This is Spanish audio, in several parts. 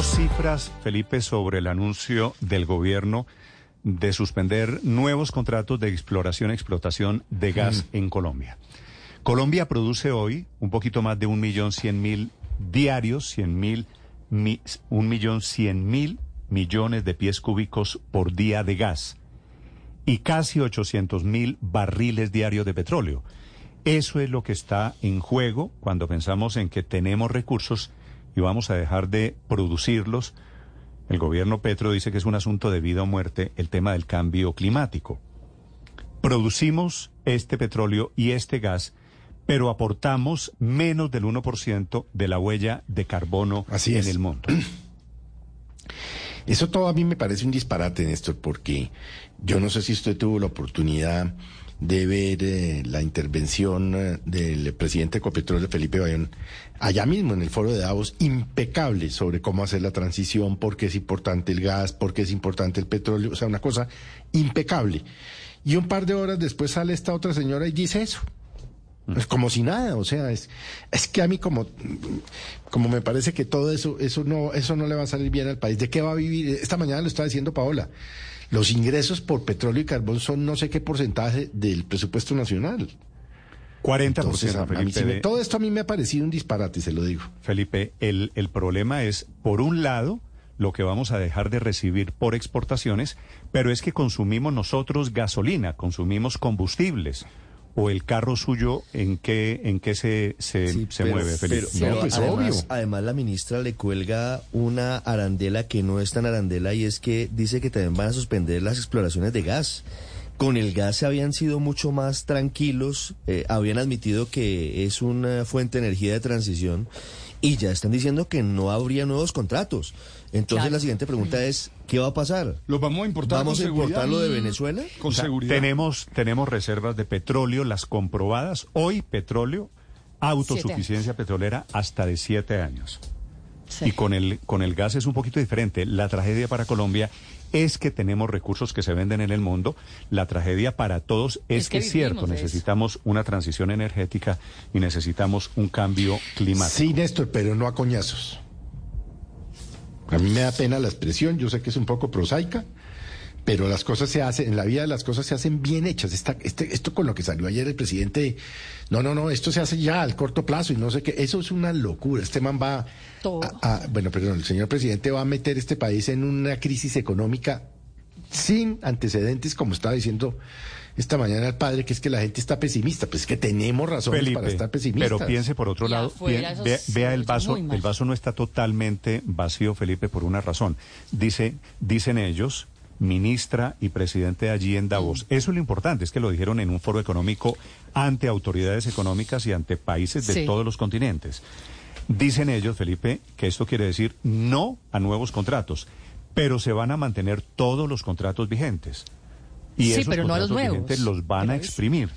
Dos cifras, Felipe, sobre el anuncio del gobierno de suspender nuevos contratos de exploración y explotación de gas en Colombia. Colombia produce hoy un poquito más de un millón cien mil diarios, cien mil, mi- un millón cien mil millones de pies cúbicos por día de gas y casi 800 mil barriles diarios de petróleo. Eso es lo que está en juego cuando pensamos en que tenemos recursos y vamos a dejar de producirlos. El gobierno Petro dice que es un asunto de vida o muerte el tema del cambio climático. Producimos este petróleo y este gas, pero aportamos menos del 1% de la huella de carbono Así en es. el mundo. Eso todo a mí me parece un disparate, Néstor, porque yo no sé si usted tuvo la oportunidad de ver eh, la intervención eh, del presidente de Ecopetrol, Felipe Bayón, allá mismo en el foro de Davos, impecable sobre cómo hacer la transición, por qué es importante el gas, por qué es importante el petróleo, o sea, una cosa impecable. Y un par de horas después sale esta otra señora y dice eso. Es como si nada, o sea, es, es que a mí como, como me parece que todo eso, eso no, eso no le va a salir bien al país. ¿De qué va a vivir? Esta mañana lo estaba diciendo Paola. Los ingresos por petróleo y carbón son no sé qué porcentaje del presupuesto nacional. 40%, Entonces, a- a mí Felipe, sí me- de- todo esto a mí me ha parecido un disparate, se lo digo. Felipe, el, el problema es, por un lado, lo que vamos a dejar de recibir por exportaciones, pero es que consumimos nosotros gasolina, consumimos combustibles. ¿O el carro suyo en qué, en qué se, se, Sí, se pero- mueve, Felipe? pero- No, pues, además, obvio. además la ministra le cuelga una arandela que no es tan arandela y es que dice que también van a suspender las exploraciones de gas. Con el gas se habían sido mucho más tranquilos, eh, habían admitido que es una fuente de energía de transición y ya están diciendo que no habría nuevos contratos. Entonces Claro. la siguiente pregunta es, ¿qué va a pasar? ¿Lo vamos a importar ¿Vamos con a importarlo de Venezuela? Con O sea, seguridad. Tenemos, tenemos reservas de petróleo, las comprobadas. Hoy petróleo, autosuficiencia petrolera hasta de siete años. Sí. Y con el, con el gas es un poquito diferente. La tragedia para Colombia es que tenemos recursos que se venden en el mundo. La tragedia para todos es, Es que, que es cierto, necesitamos una transición energética y necesitamos un cambio climático. Sí, Néstor, pero no a coñazos. A mí me da pena la expresión, yo sé que es un poco prosaica, pero las cosas se hacen, en la vida las cosas se hacen bien hechas. Esta- este- esto con lo que salió ayer el presidente, no, no, no, esto se hace ya al corto plazo y no sé qué, eso es una locura. Este man va, a- a- bueno, perdón, el señor presidente va a meter este país en una crisis económica sin antecedentes, como estaba diciendo esta mañana el padre, que es que la gente está pesimista, pues es que tenemos razones Felipe, para estar pesimistas. pero piense por otro lado, afuera pien- esos vea, vea el vaso, el vaso no está totalmente vacío, Felipe, por una razón. Dice, dicen ellos, ministra y presidente allí en Davos. Mm. Eso es lo importante, es que lo dijeron en un foro económico ante autoridades económicas y ante países de Sí. todos los continentes. Dicen ellos, Felipe, que esto quiere decir no a nuevos contratos, pero se van a mantener todos los contratos vigentes. Y Sí, esos pero no a los nuevos. los van a Pero exprimir.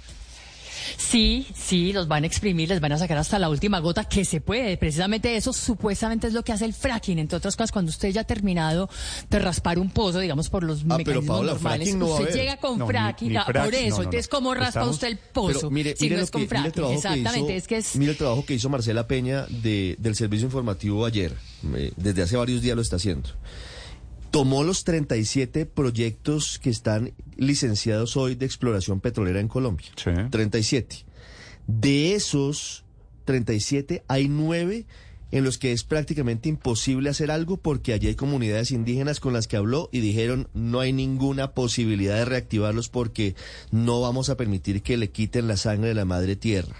Sí, sí, los van a exprimir, les van a sacar hasta la última gota que se puede. Precisamente eso supuestamente es lo que hace el fracking. Entre otras cosas, cuando usted ya ha terminado de raspar un pozo, digamos, por los pero, mecanismos Paola, normales, fracking no usted llega con No, ni- fracking, ni ah, frac- por eso. no, entonces. ¿cómo raspa Estamos- usted el pozo? Pero mire, si mire no es con que- fracking. Exactamente, hizo- es que es... Mire el trabajo que hizo Marcela Peña de- del servicio informativo ayer. Eh, desde hace varios días lo está haciendo. Tomó los 37 proyectos que están licenciados hoy de exploración petrolera en Colombia. Sí. 37. De esos 37, hay nueve en los que es prácticamente imposible hacer algo porque allí hay comunidades indígenas con las que habló y dijeron no hay ninguna posibilidad de reactivarlos porque no vamos a permitir que le quiten la sangre de la madre tierra.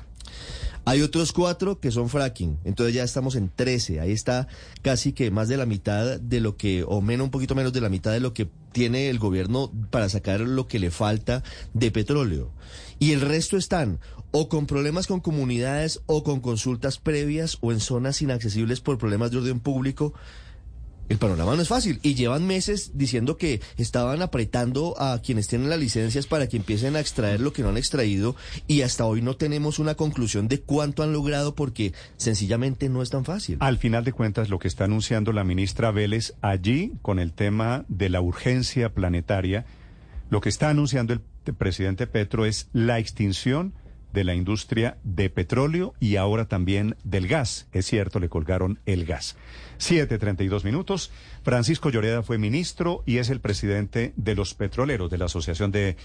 Hay otros cuatro que son fracking, entonces ya estamos en 13. Ahí está casi que más de la mitad de lo que, o menos, un poquito menos de la mitad de lo que tiene el gobierno para sacar lo que le falta de petróleo. Y el resto están o con problemas con comunidades o con consultas previas o en zonas inaccesibles por problemas de orden público. El panorama no es fácil y llevan meses diciendo que estaban apretando a quienes tienen las licencias para que empiecen a extraer lo que no han extraído y hasta hoy no tenemos una conclusión de cuánto han logrado porque sencillamente no es tan fácil. Al final de cuentas, lo que está anunciando la ministra Vélez allí con el tema de la urgencia planetaria, lo que está anunciando el presidente Petro es la extinción de la industria de petróleo y ahora también del gas. Es cierto, le colgaron el gas. 7.32 minutos. Francisco Lloreda fue ministro y es el presidente de los petroleros de la Asociación de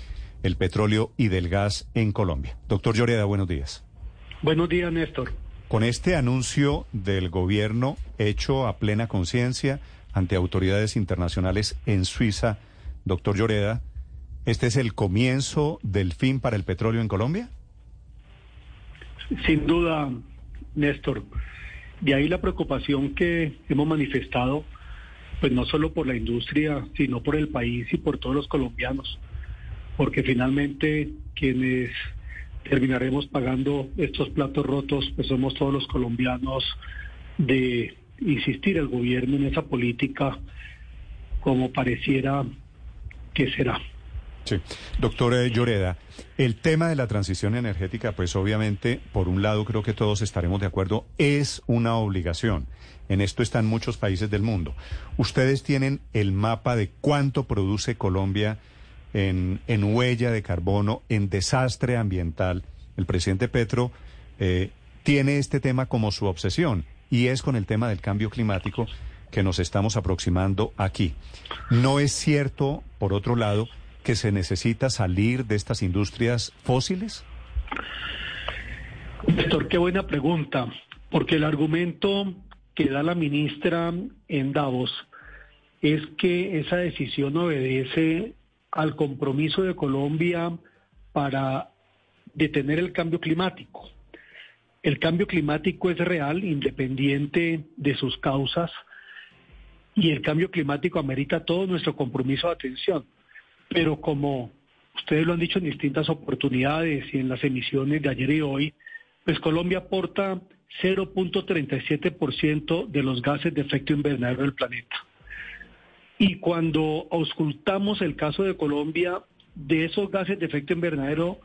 el Petróleo y del Gas en Colombia. Doctor Lloreda, buenos días. Buenos días, Néstor. Con este anuncio del gobierno hecho a plena conciencia ante autoridades internacionales en Suiza, doctor Lloreda, ¿este es el comienzo del fin para el petróleo en Colombia? Sin duda, Néstor. De ahí la preocupación que hemos manifestado, pues no solo por la industria, sino por el país y por todos los colombianos, porque finalmente quienes terminaremos pagando estos platos rotos, pues somos todos los colombianos de insistir al gobierno en esa política como pareciera que será. Sí. Doctor eh, Lloreda, el tema de la transición energética, pues obviamente, por un lado creo que todos estaremos de acuerdo, es una obligación. En esto están muchos países del mundo. Ustedes tienen el mapa de cuánto produce Colombia en, huella de carbono, en desastre ambiental. El presidente Petro eh, tiene este tema como su obsesión y es con el tema del cambio climático que nos estamos aproximando aquí. No es cierto, por otro lado, que se necesita salir de estas industrias fósiles? Doctor, qué buena pregunta, porque el argumento que da la ministra en Davos es que esa decisión obedece al compromiso de Colombia para detener el cambio climático. El cambio climático es real, independiente de sus causas, y el cambio climático amerita todo nuestro compromiso de atención pero como ustedes lo han dicho en distintas oportunidades y en las emisiones de ayer y hoy, pues Colombia aporta 0.37% de los gases de efecto invernadero del planeta. Y cuando auscultamos el caso de Colombia, de esos gases de efecto invernadero,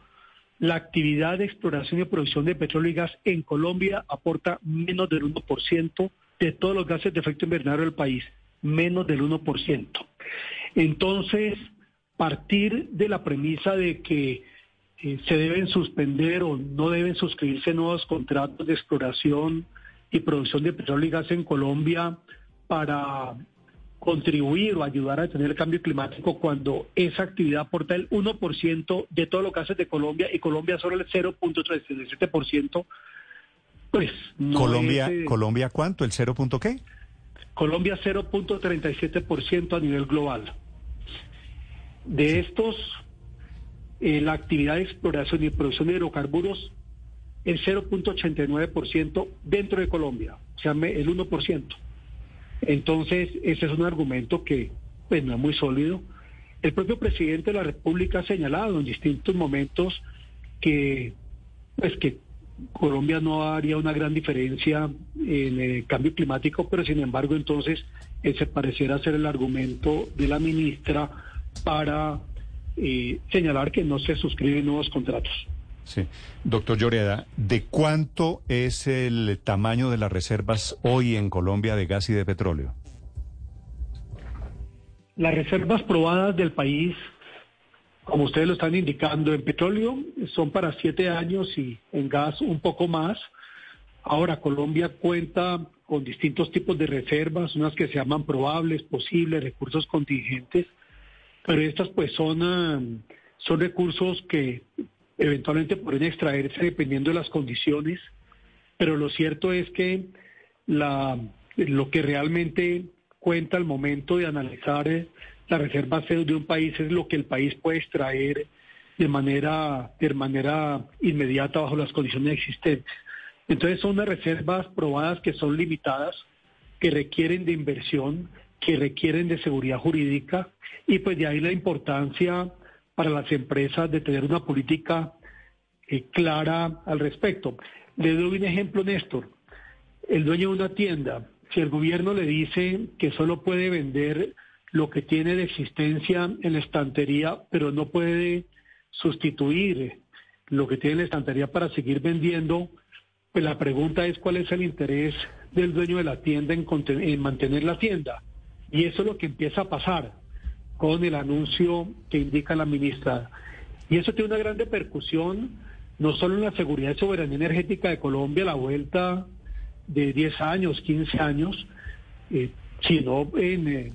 la actividad de exploración y producción de petróleo y gas en Colombia aporta menos del 1% de todos los gases de efecto invernadero del país, menos del 1%. Entonces, partir de la premisa de que eh, se deben suspender o no deben suscribirse nuevos contratos de exploración y producción de petróleo y gas en Colombia para contribuir o ayudar a detener el cambio climático cuando esa actividad aporta el 1% de todos los gases de Colombia y Colombia solo el 0.37%, pues no Colombia, ¿Colombia cuánto? ¿El 0. qué? Colombia 0.37% a nivel global. De estos, eh, la actividad de exploración y producción de hidrocarburos, el 0.89% dentro de Colombia, o sea, el 1%. Entonces, ese es un argumento que pues, no es muy sólido. El propio presidente de la República ha señalado en distintos momentos que, pues, que Colombia no haría una gran diferencia en el cambio climático, pero sin embargo entonces ese pareciera ser el argumento de la ministra para eh, señalar que no se suscriben nuevos contratos. Sí. Doctor Lloreda, ¿de cuánto es el tamaño de las reservas hoy en Colombia de gas y de petróleo? Las reservas probadas del país, como ustedes lo están indicando, en petróleo son para siete años y en gas un poco más. Ahora, Colombia cuenta con distintos tipos de reservas, unas que se llaman probables, posibles, recursos contingentes pero estas pues son, ah, son recursos que eventualmente pueden extraerse dependiendo de las condiciones, pero lo cierto es que la, lo que realmente cuenta al momento de analizar eh, la reserva de un país es lo que el país puede extraer de manera, de manera inmediata bajo las condiciones existentes. Entonces son unas reservas probadas que son limitadas, que requieren de inversión, que requieren de seguridad jurídica y pues de ahí la importancia para las empresas de tener una política eh, clara al respecto. Le doy un ejemplo, Néstor. El dueño de una tienda, si el gobierno le dice que solo puede vender lo que tiene de existencia en la estantería, pero no puede sustituir lo que tiene en la estantería para seguir vendiendo, pues la pregunta es cuál es el interés del dueño de la tienda en, en mantener la tienda. Y eso es lo que empieza a pasar con el anuncio que indica la ministra. Y eso tiene una gran repercusión no solo en la seguridad y soberanía energética de Colombia, la vuelta de 10 años, 15 años, eh, sino en, eh,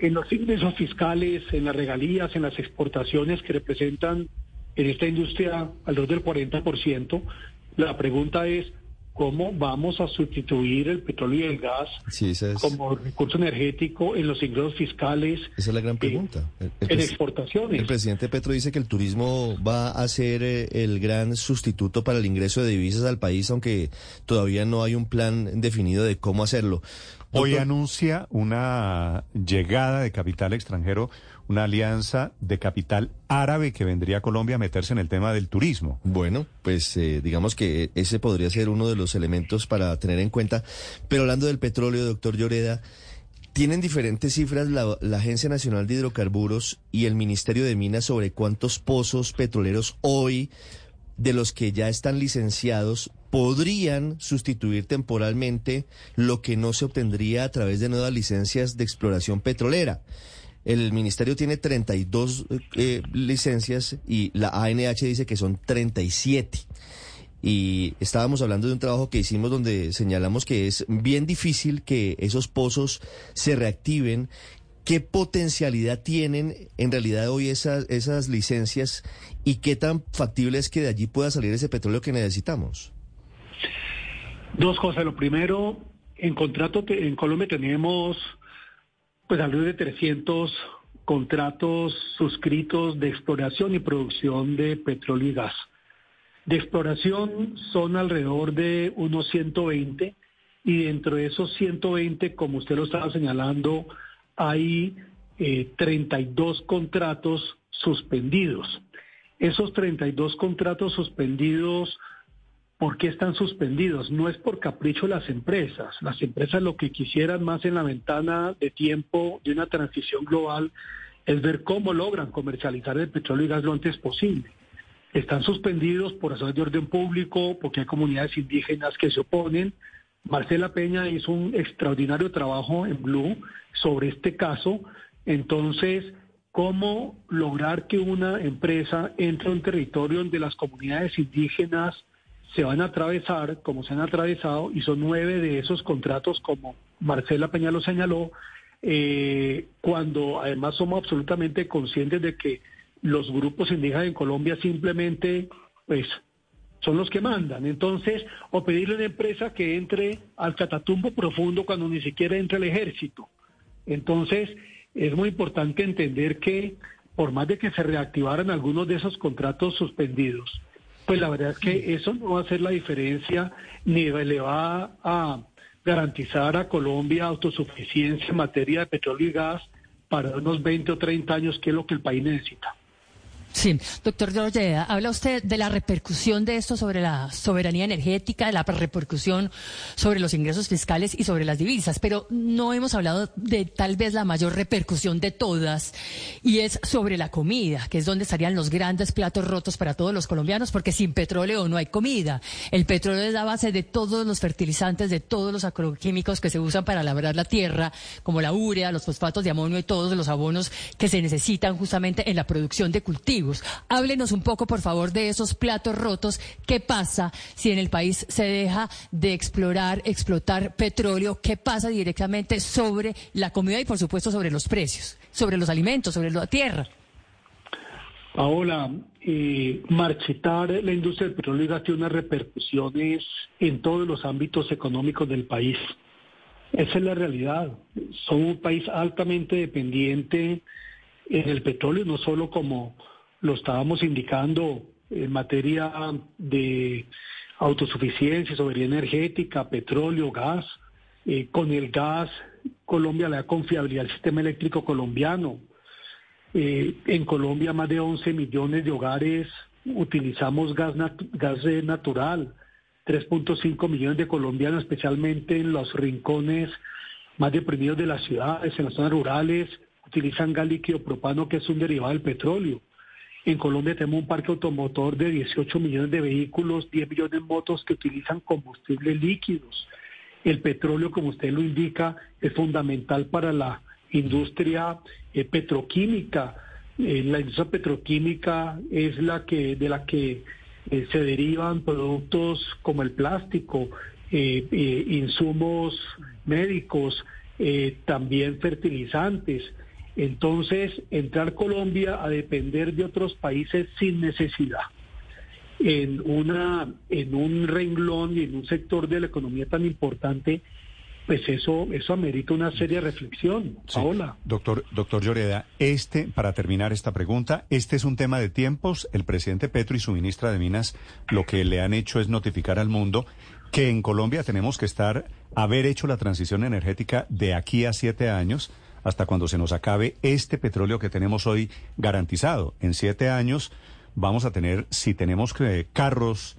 en los ingresos fiscales, en las regalías, en las exportaciones que representan en esta industria alrededor del 40%. La pregunta es, ¿cómo vamos a sustituir el petróleo y el gas como recurso energético en los ingresos fiscales? Esa es la gran pregunta. en exportaciones. El presidente Petro dice que el turismo va a ser eh, el gran sustituto para el ingreso de divisas al país, aunque todavía no hay un plan definido de cómo hacerlo. Hoy anuncia una llegada de capital extranjero, una alianza de capital árabe que vendría a Colombia a meterse en el tema del turismo. Bueno, pues eh, digamos que ese podría ser uno de los elementos para tener en cuenta. Pero hablando del petróleo, doctor Lloreda, tienen diferentes cifras la, la, Agencia Nacional de Hidrocarburos y el Ministerio de Minas sobre cuántos pozos petroleros hoy de los que ya están licenciados podrían sustituir temporalmente lo que no se obtendría a través de nuevas licencias de exploración petrolera. El ministerio tiene 32 eh, licencias y la ANH dice que son 37. Y estábamos hablando de un trabajo que hicimos donde señalamos que es bien difícil que esos pozos se reactiven ¿Qué potencialidad tienen en realidad hoy esas, esas licencias y qué tan factible es que de allí pueda salir ese petróleo que necesitamos? Dos cosas. Lo primero, en contrato en Colombia tenemos pues alrededor de 300 contratos suscritos de exploración y producción de petróleo y gas. De exploración son alrededor de unos 120 y dentro de esos 120, como usted lo estaba señalando, hay 32 eh, contratos suspendidos. Esos 32 contratos suspendidos, ¿por qué están suspendidos? No es por capricho las empresas. Las empresas lo que quisieran más en la ventana de tiempo de una transición global es ver cómo logran comercializar el petróleo y gas lo antes posible. Están suspendidos por razones de orden público, porque hay comunidades indígenas que se oponen, Marcela Peña hizo un extraordinario trabajo en Blue sobre este caso. Entonces, ¿cómo lograr que una empresa entre a un territorio donde las comunidades indígenas se van a atravesar, como se han atravesado, y son nueve de esos contratos, como Marcela Peña lo señaló, eh, cuando además somos absolutamente conscientes de que los grupos indígenas en Colombia simplemente pues son los que mandan. Entonces, o pedirle a una empresa que entre al catatumbo profundo cuando ni siquiera entra el ejército. Entonces, es muy importante entender que por más de que se reactivaran algunos de esos contratos suspendidos, pues la verdad es que eso no va a hacer la diferencia ni le va a garantizar a Colombia autosuficiencia en materia de petróleo y gas para unos 20 o 30 años, que es lo que el país necesita. Sí, doctor Lloreda, habla usted de la repercusión de esto sobre la soberanía energética, de la repercusión sobre los ingresos fiscales y sobre las divisas, pero no hemos hablado de tal vez la mayor repercusión de todas, y es sobre la comida, que es donde estarían los grandes platos rotos para todos los colombianos, porque sin petróleo no hay comida. El petróleo es la base de todos los fertilizantes, de todos los agroquímicos que se usan para labrar la tierra, como la urea, los fosfatos de amonio y todos los abonos que se necesitan justamente en la producción de cultivos. Háblenos un poco, por favor, de esos platos rotos. ¿Qué pasa si en el país se deja de explorar, explotar petróleo? ¿Qué pasa directamente sobre la comida y, por supuesto, sobre los precios, sobre los alimentos, sobre la tierra? Paola, eh, marchitar la industria del petróleo y tiene unas repercusiones en todos los ámbitos económicos del país. Esa es la realidad. Somos un país altamente dependiente en el petróleo, no solo como lo estábamos indicando en materia de autosuficiencia, soberanía energética, petróleo, gas. Eh, con el gas, Colombia le da confiabilidad al sistema eléctrico colombiano. Eh, en Colombia más de 11 millones de hogares utilizamos gas, gas natural. 3.5 millones de colombianos, especialmente en los rincones más deprimidos de las ciudades, en las zonas rurales, utilizan gas líquido propano, que es un derivado del petróleo. En Colombia tenemos un parque automotor de 18 millones de vehículos, 10 millones de motos que utilizan combustibles líquidos. El petróleo, como usted lo indica, es fundamental para la industria eh, petroquímica. Eh, la industria petroquímica es la que de la que eh, se derivan productos como el plástico, insumos médicos, también fertilizantes. Entonces, entrar Colombia a depender de otros países sin necesidad en una en un renglón y en un sector de la economía tan importante pues eso, eso amerita una seria reflexión. Paola. Doctor, doctor Lloreda, este, para terminar esta pregunta, este es un tema de tiempos. El presidente Petro y su ministra de Minas lo que le han hecho es notificar al mundo que en Colombia tenemos que estar, haber hecho la transición energética de aquí a siete años hasta cuando se nos acabe este petróleo que tenemos hoy garantizado. En siete años vamos a tener, si tenemos que, carros,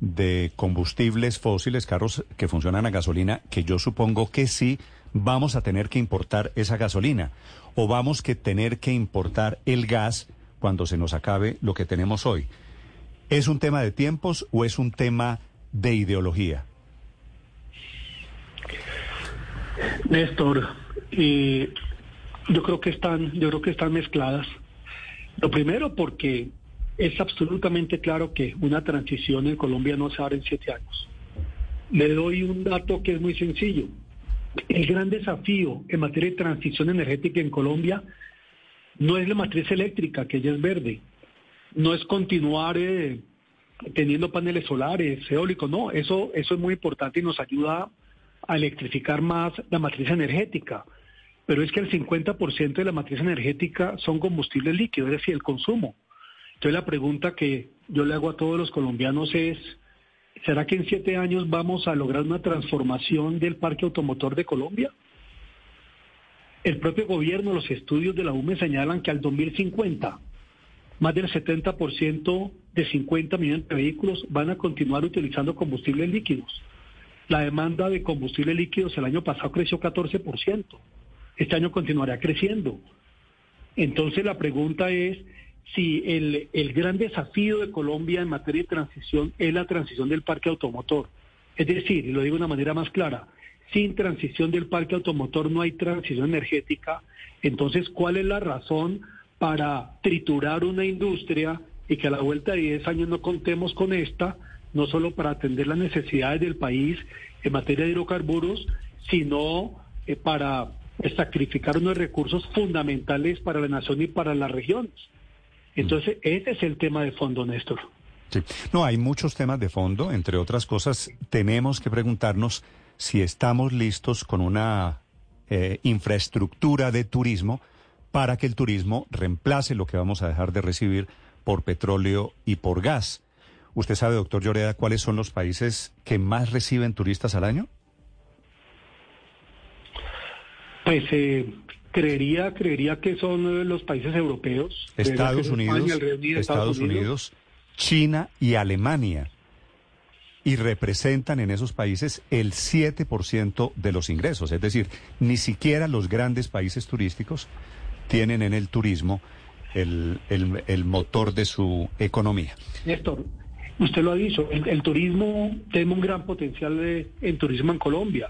de combustibles fósiles, carros que funcionan a gasolina, que yo supongo que sí vamos a tener que importar esa gasolina o vamos que tener que importar el gas cuando se nos acabe lo que tenemos hoy. ¿Es un tema de tiempos o es un tema de ideología? Néstor, yo creo que están, yo creo que están mezcladas. Lo primero porque es absolutamente claro que una transición en Colombia no se hará en siete años. Le doy un dato que es muy sencillo. El gran desafío en materia de transición energética en Colombia no es la matriz eléctrica, que ya es verde, no es continuar eh, teniendo paneles solares, eólicos, no, eso, eso es muy importante y nos ayuda a electrificar más la matriz energética. Pero es que el 50% de la matriz energética son combustibles líquidos, es decir, el consumo. Entonces la pregunta que yo le hago a todos los colombianos es, ¿será que en siete años vamos a lograr una transformación del parque automotor de Colombia? El propio gobierno, los estudios de la UME señalan que al 2050 más del 70% de 50 millones de vehículos van a continuar utilizando combustibles líquidos. La demanda de combustibles líquidos el año pasado creció 14%. Este año continuará creciendo. Entonces la pregunta es, si el, el gran desafío de Colombia en materia de transición es la transición del parque automotor. Es decir, y lo digo de una manera más clara, sin transición del parque automotor no hay transición energética. Entonces, ¿cuál es la razón para triturar una industria y que a la vuelta de 10 años no contemos con esta, no solo para atender las necesidades del país en materia de hidrocarburos, sino eh, para sacrificar unos recursos fundamentales para la nación y para las regiones? Entonces, ese es el tema de fondo, Néstor. Sí. No, hay muchos temas de fondo. Entre otras cosas, tenemos que preguntarnos si estamos listos con una eh, infraestructura de turismo para que el turismo reemplace lo que vamos a dejar de recibir por petróleo y por gas. ¿Usted sabe, doctor Lloreda, cuáles son los países que más reciben turistas al año? Pues eh, Creería, creería que son eh, los países europeos. Estados Unidos, Estados, Unidos, China y Alemania. Y representan en esos países el 7% de los ingresos. Es decir, ni siquiera los grandes países turísticos tienen en el turismo el, el, motor de su economía. Néstor, usted lo ha dicho, el, turismo tiene un gran potencial de, en turismo en Colombia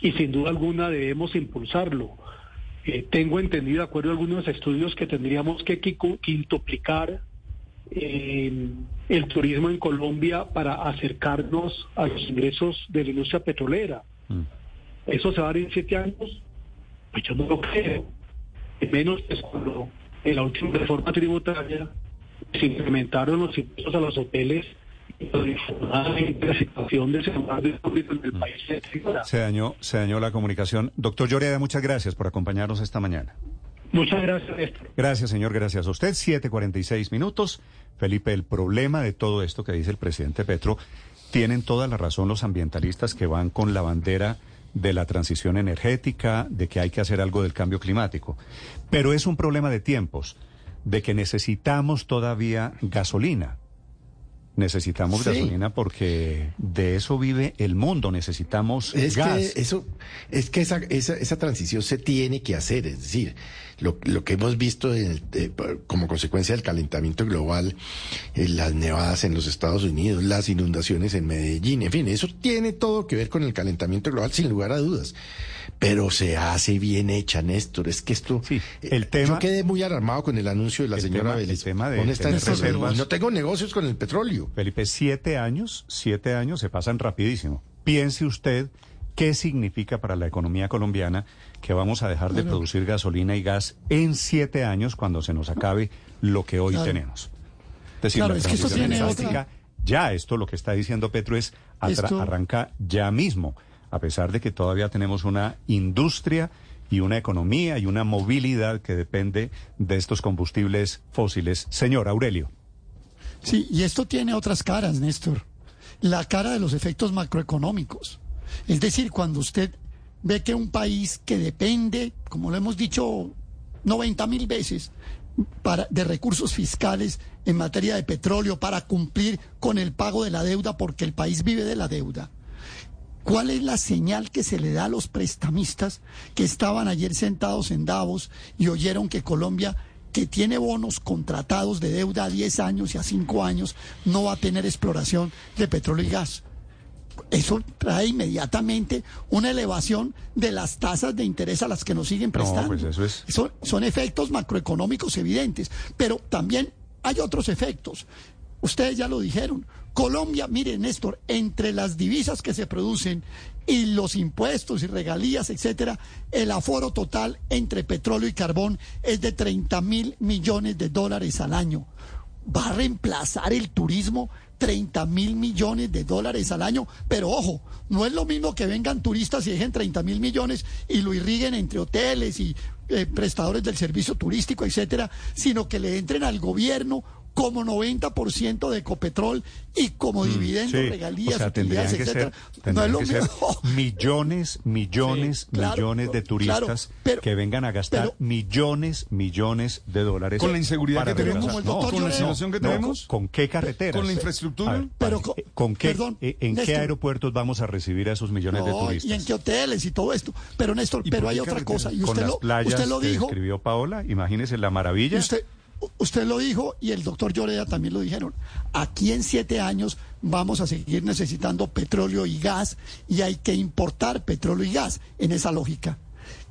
y sin duda alguna debemos impulsarlo tengo entendido, de acuerdo a algunos estudios, que tendríamos que quintuplicar eh, el turismo en Colombia para acercarnos a los ingresos de la industria petrolera. Mm. ¿Eso se va a dar en siete años? Pues yo no lo creo. Menos es cuando en la última reforma tributaria se incrementaron los impuestos a los hoteles se dañó, se dañó la comunicación. Doctor Lloreda, muchas gracias por acompañarnos esta mañana. Muchas gracias, Gracias, señor, gracias a usted. 7.46 minutos. Felipe, el problema de todo esto que dice el presidente Petro, tienen toda la razón los ambientalistas que van con la bandera de la transición energética, de que hay que hacer algo del cambio climático. Pero es un problema de tiempos, de que necesitamos todavía gasolina. Necesitamos gasolina porque de eso vive el mundo. Necesitamos es gas. Que eso, es que esa, esa, esa, transición se tiene que hacer. Es decir, lo, lo que hemos visto en como consecuencia del calentamiento global, eh, las nevadas en los Estados Unidos, las inundaciones en Medellín, en fin, eso tiene todo que ver con el calentamiento global, sin lugar a dudas. Pero se hace bien hecha, Néstor. Es que esto. Sí, eh, el tema- Yo quedé muy alarmado con el anuncio de la señora Vélez. No tengo negocios con el petróleo. Felipe, siete años, siete años se pasan rapidísimo. Piense usted qué significa para la economía colombiana que vamos a dejar de producir gasolina y gas en siete años cuando se nos acabe lo que hoy Claro. tenemos. Es decir, Claro, la es que esto tiene energética, ya esto lo que está diciendo Petro es Esto- arranca ya mismo, a pesar de que todavía tenemos una industria y una economía y una movilidad que depende de estos combustibles fósiles. Señor Aurelio. Sí, y esto tiene otras caras, Néstor. La cara de los efectos macroeconómicos. Es decir, cuando usted ve que un país que depende, como lo hemos dicho 90 mil veces, para, de recursos fiscales en materia de petróleo para cumplir con el pago de la deuda, porque el país vive de la deuda. ¿Cuál es la señal que se le da a los prestamistas que estaban ayer sentados en Davos y oyeron que Colombia, que tiene bonos contratados de deuda a 10 años y a 5 años, no va a tener exploración de petróleo y gas? Eso trae inmediatamente una elevación de las tasas de interés a las que nos siguen prestando. pues eso es- Son, son efectos macroeconómicos evidentes, pero también hay otros efectos. Ustedes ya lo dijeron. Colombia, miren, Néstor, entre las divisas que se producen y los impuestos y regalías, etcétera, el aforo total entre petróleo y carbón es de 30 mil millones de dólares al año. Va a reemplazar el turismo 30 mil millones de dólares al año. Pero ojo, no es lo mismo que vengan turistas y dejen 30 mil millones y lo irriguen entre hoteles y eh, prestadores del servicio turístico, etcétera, sino que le entren al gobierno como 90% de Ecopetrol y como dividendos, Sí, regalías, o sea, tendrían que ser, etcétera. no tendrían es lo que ser mismo. millones, millones, Sí, claro, millones de claro, turistas pero- que vengan a gastar pero- millones, millones de dólares. Con la inseguridad que tenemos, como el doctor con la situación que no, tenemos, ¿Con, con qué carreteras? con la infraestructura. Ver, Pero con- ¿con qué, perdón, eh, ¿En qué Néstor. aeropuertos vamos a recibir a esos millones de No, turistas? y en qué hoteles y todo esto. Pero Néstor, ¿Y pero hay qué otra cosa. Y Con usted las lo, playas usted lo que dijo. describió Paola, imagínese la maravilla. Y usted, usted lo dijo y el doctor Lloreda también lo dijeron. Aquí en siete años vamos a seguir necesitando petróleo y gas y hay que importar petróleo y gas en esa lógica.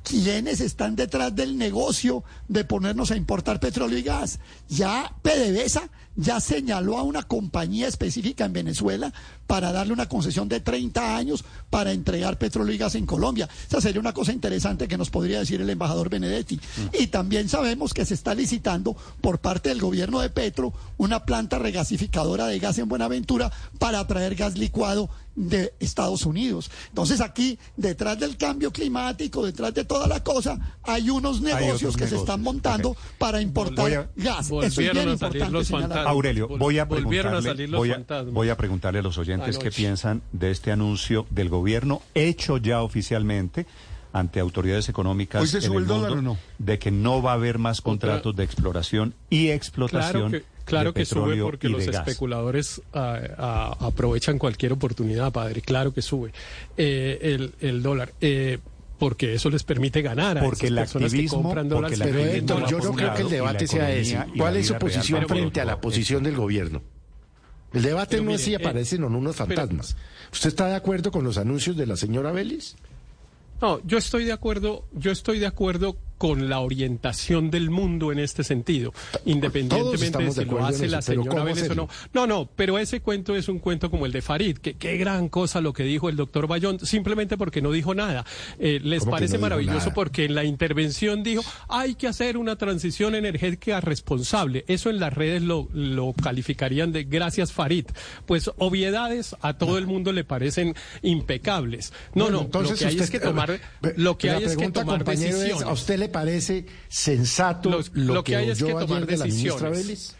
¿Quiénes están detrás del negocio de ponernos a importar petróleo y gas? Ya PDVSA ya señaló a una compañía específica en Venezuela para darle una concesión de 30 años para entregar petróleo y gas en Colombia. Esa sería una cosa interesante que nos podría decir el embajador Benedetti. Y también sabemos que se está licitando por parte del gobierno de Petro una planta regasificadora de gas en Buenaventura para traer gas licuado de Estados Unidos. Entonces aquí, detrás del cambio climático, detrás de toda la cosa, hay unos negocios que se están montando para importar Voy a- gas. Eso es bien importante los. Aurelio, voy a preguntarle, salir los voy, a, voy a preguntarle a los oyentes qué piensan de este anuncio del gobierno hecho ya oficialmente ante autoridades económicas ¿Hoy se en sube el dólar mundo o no? de que no va a haber más contratos de exploración y Claro explotación que, claro de que sube porque los especuladores ah, ah, aprovechan cualquier oportunidad, padre. Claro que sube eh, el, el dólar. eh, porque eso les permite ganar a Porque esas el personas que compran porque dólares. Pero Héctor, yo no creo que el debate sea ese. ¿Cuál es su real posición frente a la posición del gobierno? El debate Pero no es si eh, aparecen o no unos pero- fantasmas. ¿Usted está de acuerdo con los anuncios de la señora Vélez? No, yo estoy de acuerdo, yo estoy de acuerdo con la orientación del mundo en este sentido, independientemente de si lo hace la señora ¿cómo Vélez o no. No, no, pero ese cuento es un cuento como el de Farid, que qué gran cosa lo que dijo el doctor Bayón, simplemente porque no dijo nada. Eh, les ¿Cómo que parece no maravilloso porque en la intervención dijo, hay que hacer una transición energética responsable. Eso en las redes lo, lo calificarían de gracias Farid. Pues obviedades a todo el mundo le parecen impecables. No, Bueno, no, entonces lo que hay usted- es que tomar, eh, lo que hay es que tomar es, decisiones. ¿A usted le parece sensato lo, lo que hay es que tomar de decisiones.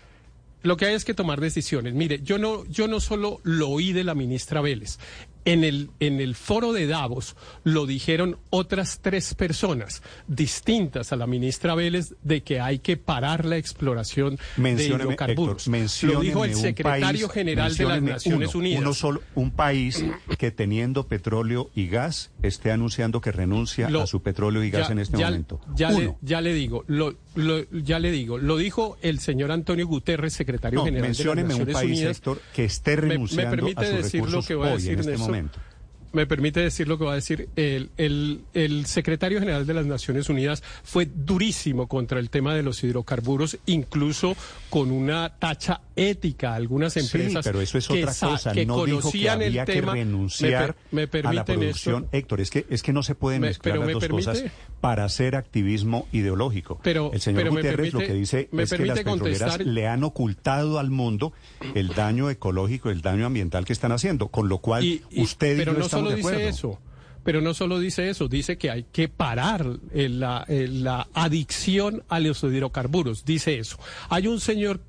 Lo que hay es que tomar decisiones. Mire, yo no, yo no solo lo oí de la ministra Vélez. En el, en el foro de Davos lo dijeron otras tres personas distintas a la ministra Vélez de que hay que parar la exploración de Mencióneme, hidrocarburos. Héctor, lo dijo el secretario país, general de las Naciones uno, Unidas. Uno solo, un país que teniendo petróleo y gas esté anunciando que renuncia Lo- a su petróleo y gas ya- en este ya- momento. Ya le, ya le digo, lo, lo- ya le digo, lo dijo el señor Antonio Guterres, secretario No, general de las mencióneme un Naciones país, Unidas. Héctor, que esté Me- me renunciando permite a sus decir lo recursos que voy a decir, en este Néstor? momento. me permite decir lo que va a decir, el, el, el, secretario general de las Naciones Unidas fue durísimo contra el tema de los hidrocarburos, incluso con una tacha ética. Algunas empresas sí, pero eso es otra cosa. Que no dijo que había que renunciar me, me a la producción. Esto? Héctor, es que, es que no se pueden Me- mezclar las me dos permite- cosas para hacer activismo ideológico. Pero- el señor pero Guterres lo que dice es que las petroleras le han ocultado al mundo el daño ecológico, el daño ambiental que están haciendo, con lo cual Y- y- usted y pero yo no estamos solo de acuerdo. dice eso. Pero no solo dice eso, dice que hay que parar eh, la, eh, la adicción a los hidrocarburos. Dice eso. Hay un señor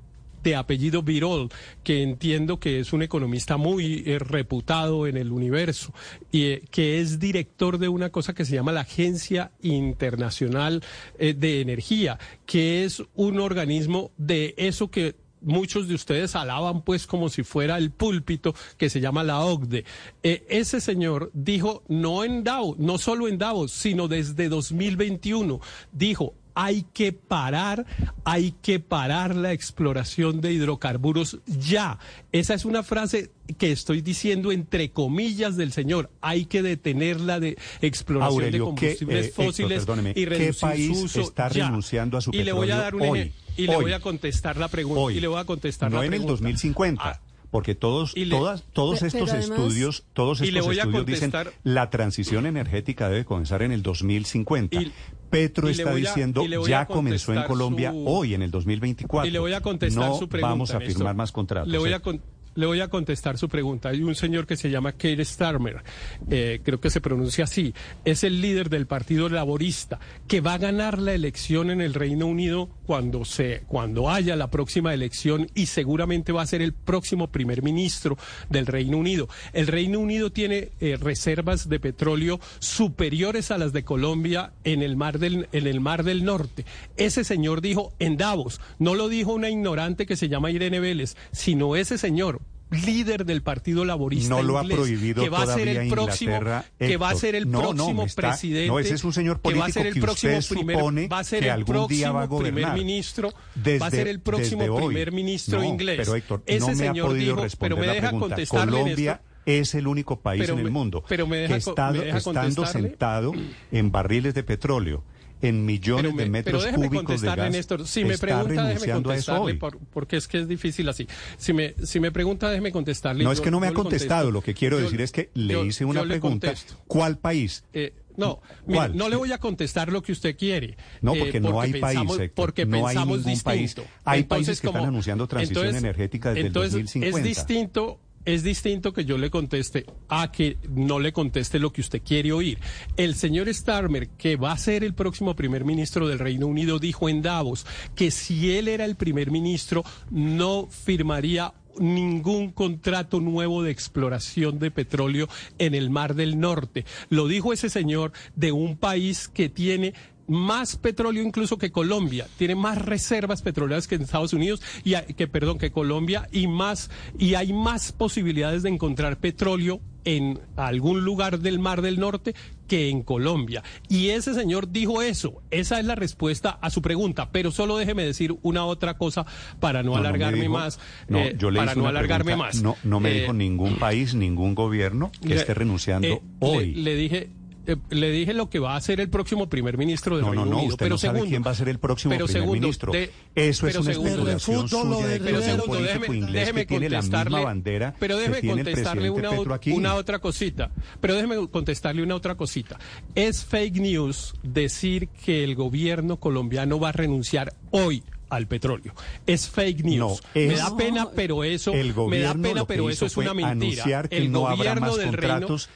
de apellido Birol, que entiendo que es un economista muy eh, reputado en el universo, y eh, que es director de una cosa que se llama la Agencia Internacional eh, de Energía, que es un organismo de eso que muchos de ustedes alaban pues como si fuera el púlpito que se llama la OCDE. Ese señor dijo, no en Davos, no solo en Davos, sino desde 2021, dijo, hay que parar, hay que parar la exploración de hidrocarburos ya. Esa es una frase que estoy diciendo entre comillas del señor. Hay que detener la de exploración Aurelio, de ¿qué, combustibles eh, fósiles y ¿qué país su uso está ya. renunciando a su y le voy a petróleo dar un hoy? y le Hoy. voy a contestar la pregunta Hoy. y le voy a contestar no la en el 2050. Ah, porque todos, le- todas, todos estos además- estudios, todos estos estudios dicen la transición energética debe comenzar en el 2050. Y- Petro y está a- diciendo ya comenzó en Colombia su- hoy en el 2024. Y le voy a contestar no su pregunta. vamos a Néstor. firmar más contratos. Le voy a, ¿eh? con- le voy a contestar su pregunta. Hay un señor que se llama Keir Starmer, eh, creo que se pronuncia así, es el líder del Partido Laborista, que va a ganar la elección en el Reino Unido cuando, se, cuando haya la próxima elección y seguramente va a ser el próximo primer ministro del Reino Unido. El Reino Unido tiene eh, reservas de petróleo superiores a las de Colombia en el mar del, en el mar del Norte. Ese señor dijo en Davos, no lo dijo una ignorante que se llama Irene Vélez, sino ese señor líder del Partido Laborista no lo ha inglés, prohibido que va a ser el próximo Inglaterra, que va a ser el No, próximo está- presidente no, ese es un señor que va a político ser el que próximo primer va a ser el próximo día va a primer gobernar. ministro va a ser el próximo primer ministro inglés. Pero Héctor, ese no me señor ha podido dijo pero me deja contestarle Colombia Néstor. es el único país Pero en el me- mundo pero me deja que me deja estando sentado en barriles de petróleo, en millones me- de metros pero cúbicos de gas, Néstor. Si me pregunta, déjeme contestarle, por- porque es que es difícil así. Si me, si me pregunta, déjeme contestarle. No es que no me ha contestado, contesto. lo que quiero Yo- decir es que le yo- hice una pregunta. ¿Cuál país? Eh, no, mire, no le voy a contestar lo que usted quiere. No, eh, porque no hay país, pensamos- Héctor. Porque No hay pensamos ningún distinto. país. Hay Entonces, países que están anunciando transición entonces- energética desde el entonces, 2050. Es distinto. Es distinto que yo le conteste a que no le conteste lo que usted quiere oír. El señor Starmer, que va a ser el próximo primer ministro del Reino Unido, dijo en Davos que si él era el primer ministro, no firmaría ningún contrato nuevo de exploración de petróleo en el Mar del Norte. Lo dijo ese señor de un país que tiene más petróleo incluso que Colombia, tiene más reservas petroleras que en Estados Unidos y que perdón, que Colombia y más y hay más posibilidades de encontrar petróleo en algún lugar del Mar del Norte que en Colombia. Y ese señor dijo eso. Esa es la respuesta a su pregunta. Pero solo déjeme decir una otra cosa para no, No, no me alargarme dijo- más. No, eh, yo le para no alargarme pregunta, más. No, no me Eh, dijo ningún país, ningún gobierno que le- esté renunciando eh, hoy. Le, le dije. Eh, le dije lo que va a hacer el próximo primer ministro del No, no, Reino no, Unido. usted pero no sabe segundo, quién va a ser el próximo pero primer segundo, ministro. de- Eso es pero una segundo, especulación lo suya de un Pero político déjeme- inglés déjeme que tiene la misma contestarle- bandera pero que déjeme tiene el contestarle presidente una, Petro aquí. una otra cosita. Pero déjeme contestarle una otra cosita. Es fake news decir que el gobierno colombiano va a renunciar hoy al petróleo. Es fake news. No, me es- da pena, pero eso el me gobierno da pena, que pero eso es una mentira. anunciar que el no habrá gobierno más del Reino- contratos, Eh,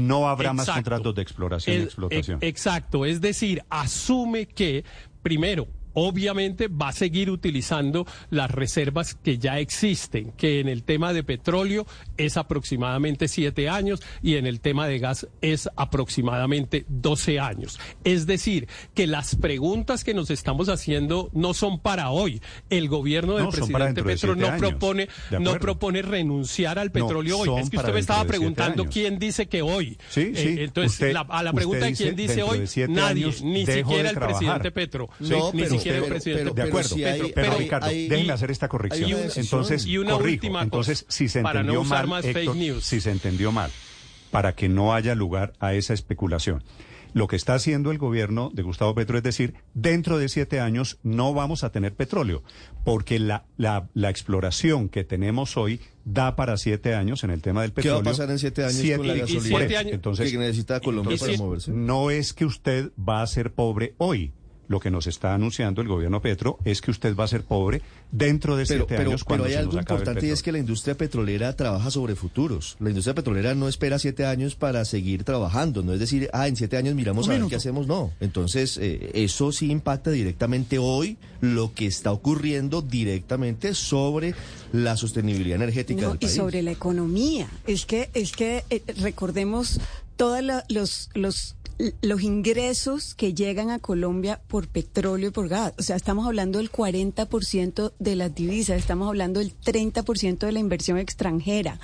no habrá más contratos de exploración y Es- explotación. Exacto, es decir, asume que, primero, obviamente va a seguir utilizando las reservas que ya existen, que en el tema de petróleo es aproximadamente siete años y en el tema de gas es aproximadamente 12 años. Es decir, que las preguntas que nos estamos haciendo no son para hoy. El gobierno del No, presidente de Petro no años. propone, De no propone renunciar al petróleo hoy. Es que usted me estaba preguntando quién dice que hoy. Sí, Eh, sí. entonces, Usted- la- a la pregunta de quién dice hoy, de nadie, ni siquiera el trabajar. presidente Petro, Sí, No, ni pero- siquiera el pero- presidente pero- de acuerdo, si pero, hay- pero, hay- Ricardo, hay- déjeme hacer esta corrección. una. Entonces, Y una corrijo. última cosa, Entonces, si se para no entendió usar mal, más fake Héctor, news. si se entendió mal. para que no haya lugar a esa especulación. Lo que está haciendo el gobierno de Gustavo Petro es decir, dentro de siete años no vamos a tener petróleo, porque la, la, la exploración que tenemos hoy da para siete años en el tema del ¿Qué petróleo. va a pasar en siete años Siete- con la y gasolina? siete años- Entonces, que necesita Colombia para moverse. no es que usted va a ser pobre hoy. Lo que nos está anunciando el gobierno Petro es que usted va a ser pobre dentro de Pero, siete pero, años pero cuando hay se nos algo importante y es que la industria petrolera trabaja sobre futuros. La industria petrolera no espera siete años para seguir trabajando. No es decir, ah, en siete años miramos Un a ver qué hacemos. No. Entonces, eh, eso sí impacta directamente hoy lo que está ocurriendo directamente sobre la sostenibilidad energética No, del y país. sobre la economía. Es que, es que eh, recordemos todos los, los, los ingresos que llegan a Colombia por petróleo y por gas. O sea, estamos hablando del 40% de las divisas, estamos hablando del 30% de la inversión extranjera.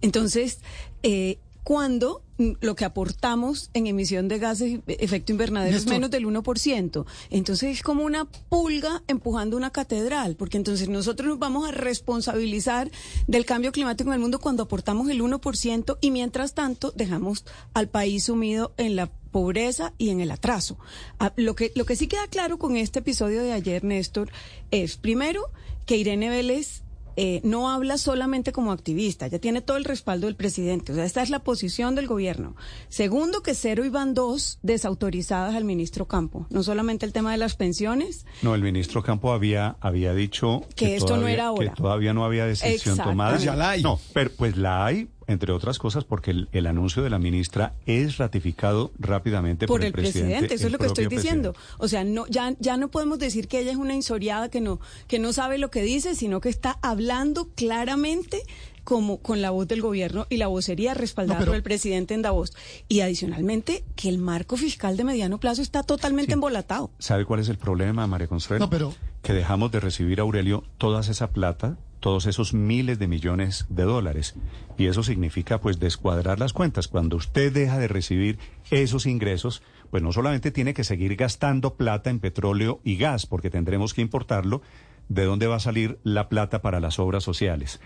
Entonces, eh, cuando lo que aportamos en emisión de gases efecto invernadero es menos del 1%. Entonces es como una pulga empujando una catedral, porque entonces nosotros nos vamos a responsabilizar del cambio climático en el mundo cuando aportamos el 1% y mientras tanto dejamos al país sumido en la pobreza y en el atraso. Ah, Lo que, lo que sí queda claro con este episodio de ayer, Néstor, es primero que Irene Vélez eh, no habla solamente como activista, ya tiene todo el respaldo del presidente. O sea, esta es la posición del gobierno. Segundo, que cero y van dos desautorizadas al ministro Campo. No solamente el tema de las pensiones, No, el ministro Campo había, había dicho Que esto no todavía- era ahora. Que todavía no había decisión tomada. Pues ya la hay. No, pero pues la hay, entre otras cosas, porque el, el anuncio de la ministra es ratificado rápidamente por, por el presidente, eso el es lo que estoy diciendo. presidente. O sea, no ya ya no podemos decir que ella es una insoriada que no que no sabe lo que dice, sino que está hablando claramente como con la voz del gobierno y la vocería respaldada No, pero- por el presidente en Davos. Y adicionalmente que el marco fiscal de mediano plazo está totalmente embolatado. ¿Sabe cuál es el problema, María Consuelo? No, pero- Que dejamos de recibir, Aurelio, toda esa plata, todos esos miles de millones de dólares. Y eso significa, pues, descuadrar las cuentas. Cuando usted deja de recibir esos ingresos, pues no solamente tiene que seguir gastando plata en petróleo y gas, porque tendremos que importarlo, ¿de dónde va a salir la plata para las obras sociales?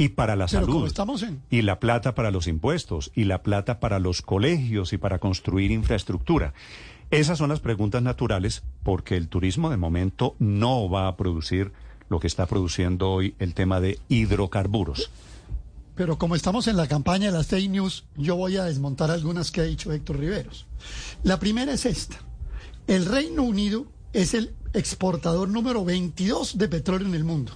Y para la Pero salud. como estamos en- Y la plata para los impuestos, y la plata para los colegios y para construir infraestructura. Esas son las preguntas naturales porque el turismo de momento no va a producir lo que está produciendo hoy el tema de hidrocarburos. Pero como estamos en la campaña de las fake news, yo voy a desmontar algunas que ha dicho Héctor Riveros. La primera es esta. El Reino Unido es el exportador número 22 de petróleo en el mundo.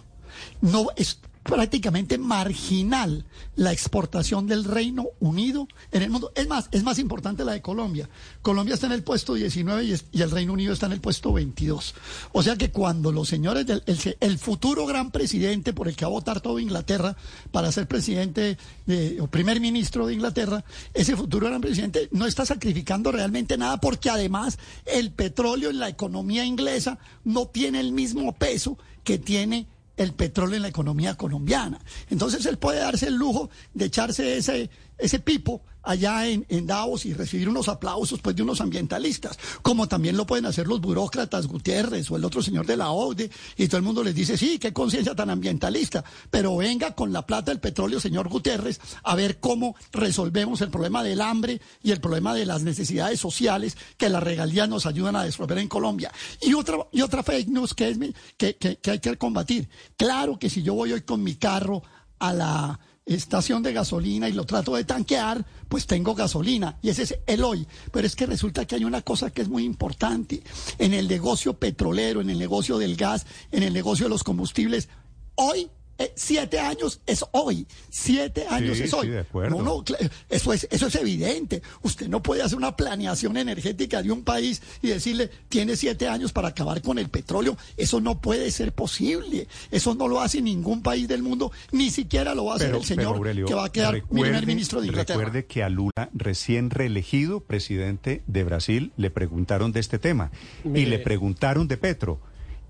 No es prácticamente marginal la exportación del Reino Unido en el mundo. Es más, es más importante la de Colombia. Colombia está en el puesto 19 y, el Reino Unido está en el puesto 22. O sea que cuando los señores del el, futuro gran presidente por el que va a votar todo Inglaterra para ser presidente de- o primer ministro de Inglaterra, ese futuro gran presidente no está sacrificando realmente nada porque además el petróleo en la economía inglesa no tiene el mismo peso que tiene el petróleo en la economía colombiana. Entonces él puede darse el lujo de echarse ese, ese pipo allá en, en Davos y recibir unos aplausos pues, de unos ambientalistas, como también lo pueden hacer los burócratas Gutiérrez o el otro señor de la OCDE, y todo el mundo les dice, sí, qué conciencia tan ambientalista, pero venga con la plata del petróleo, señor Gutiérrez, a ver cómo resolvemos el problema del hambre y el problema de las necesidades sociales que las regalías nos ayudan a resolver en Colombia. Y otra, y otra fake news que hay que combatir. Claro que si yo voy hoy con mi carro a la estación de gasolina y lo trato de tanquear, pues tengo gasolina y ese es el hoy. Pero es que resulta que hay una cosa que es muy importante. En el negocio petrolero, en el negocio del gas, en el negocio de los combustibles, hoy eh, siete años es hoy, siete años Sí, es sí, hoy. de acuerdo. No, no, eso es, eso es evidente. Usted no puede hacer una planeación energética de un país y decirle, tiene siete años para acabar con el petróleo. Eso no puede ser posible. Eso no lo hace ningún país del mundo, ni siquiera lo va a hacer el señor Aurelio, que va a quedar recuerde- primer ministro de Inglaterra. Recuerde que a Lula, recién reelegido presidente de Brasil, le preguntaron de este tema y le preguntaron de Petro.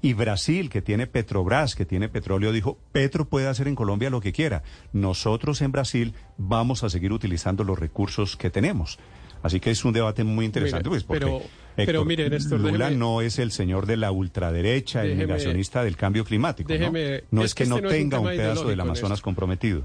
Y Brasil, que tiene Petrobras, que tiene petróleo, dijo, Petro puede hacer en Colombia lo que quiera. Nosotros en Brasil vamos a seguir utilizando los recursos que tenemos. Así que es un debate muy interesante, pues porque pero- pero Héctor, mire, Néstor, Lula déjeme- no es el señor de la ultraderecha, el Déjeme- negacionista del cambio climático. déjeme- no es es que que no este no es un tenga un pedazo del Amazonas Néstor. comprometido.